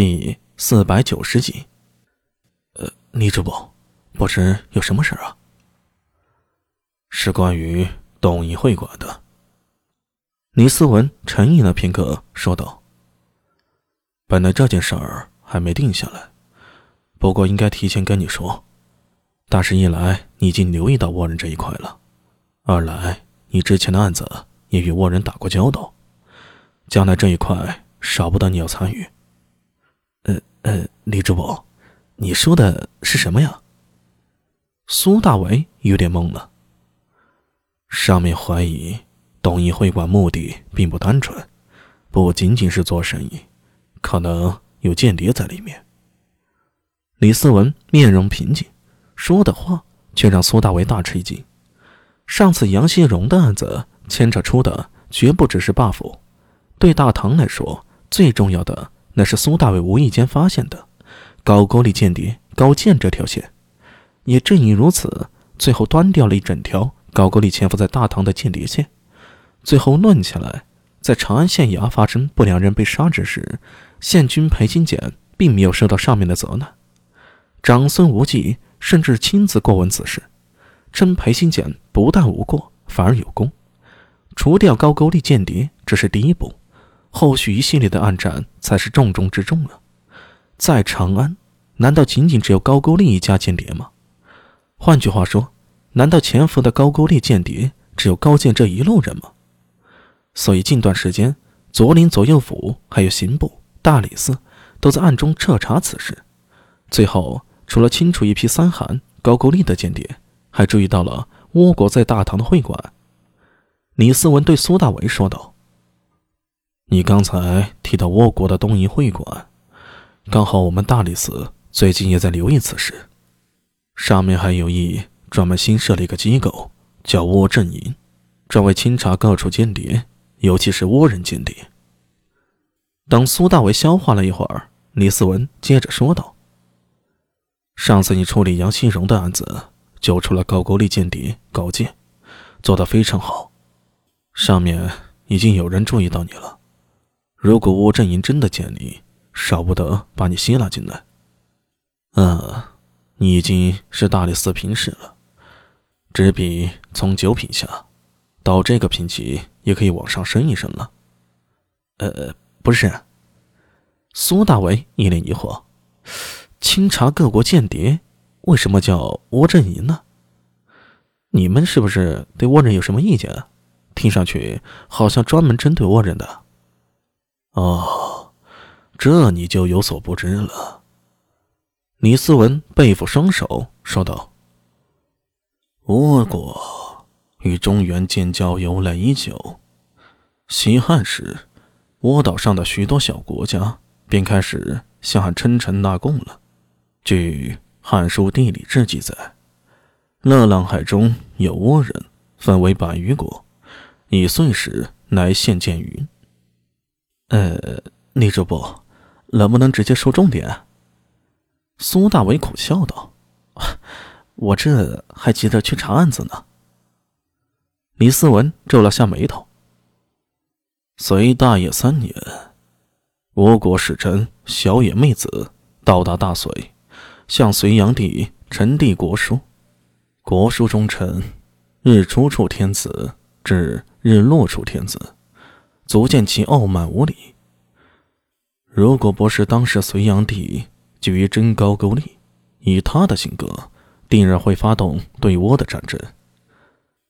第四百九十集。呃，李主播，不知有什么事儿啊？是关于东瀛会馆的。李思文沉吟了片刻，说道：“本来这件事儿还没定下来，不过应该提前跟你说。但是，一来你已经留意到倭人这一块了，二来你之前的案子也与倭人打过交道，将来这一块少不得你要参与。”呃呃，李主播，你说的是什么呀？苏大伟有点懵了。上面怀疑东瀛会馆目的并不单纯，不仅仅是做生意，可能有间谍在里面。李思文面容平静，说的话却让苏大伟大吃一惊。上次杨希荣的案子牵扯出的绝不只是 buff，对大唐来说最重要的。那是苏大伟无意间发现的高句丽间谍高健这条线，也正因如此，最后端掉了一整条高句丽潜伏在大唐的间谍线。最后论起来，在长安县衙发生不良人被杀之时，县君裴金简并没有受到上面的责难，长孙无忌甚至亲自过问此事，称裴金简不但无过，反而有功。除掉高句丽间谍，这是第一步。后续一系列的暗战才是重中之重啊！在长安，难道仅仅只有高句丽一家间谍吗？换句话说，难道潜伏的高句丽间谍只有高见这一路人吗？所以近段时间，左领左右府还有刑部、大理寺都在暗中彻查此事。最后，除了清除一批三韩、高句丽的间谍，还注意到了倭国在大唐的会馆。李思文对苏大为说道。你刚才提到倭国的东瀛会馆，刚好我们大理寺最近也在留意此事，上面还有意专门新设了一个机构，叫倭阵营，专为清查各处间谍，尤其是倭人间谍。等苏大为消化了一会儿，李思文接着说道：“上次你处理杨新荣的案子，救出了高句丽间谍高健，做得非常好，上面已经有人注意到你了。”如果倭阵营真的建立，少不得把你吸纳进来。嗯，你已经是大理寺平使了，只比从九品下到这个品级也可以往上升一升了。呃，不是。苏大为一脸疑惑：清查各国间谍，为什么叫倭阵营呢？你们是不是对倭人有什么意见？听上去好像专门针对倭人的。哦，这你就有所不知了。李思文背负双手说道：“倭国与中原建交由来已久，西汉时，倭岛上的许多小国家便开始向称臣纳贡了。据《汉书·地理志》记载，乐浪海中有倭人，分为百余国，以岁时乃现见云。”呃，李主播，能不能直接说重点？苏大伟苦笑道：“ 我这还急着去查案子呢。”李思文皱了下眉头。隋大业三年，吴国使臣小野妹子到达大隋，向隋炀帝呈递国书。国书中称：“日出处天子，至日落处天子。”足见其傲慢无礼。如果不是当时隋炀帝急于征高句丽，以他的性格，定然会发动对倭的战争。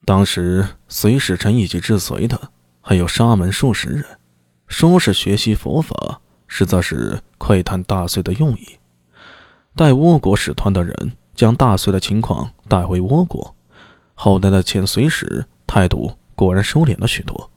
当时隋使臣一起至隋的还有沙门数十人，说是学习佛法，实则是窥探大隋的用意。带倭国使团的人将大隋的情况带回倭国，后来的遣隋使态度果然收敛了许多。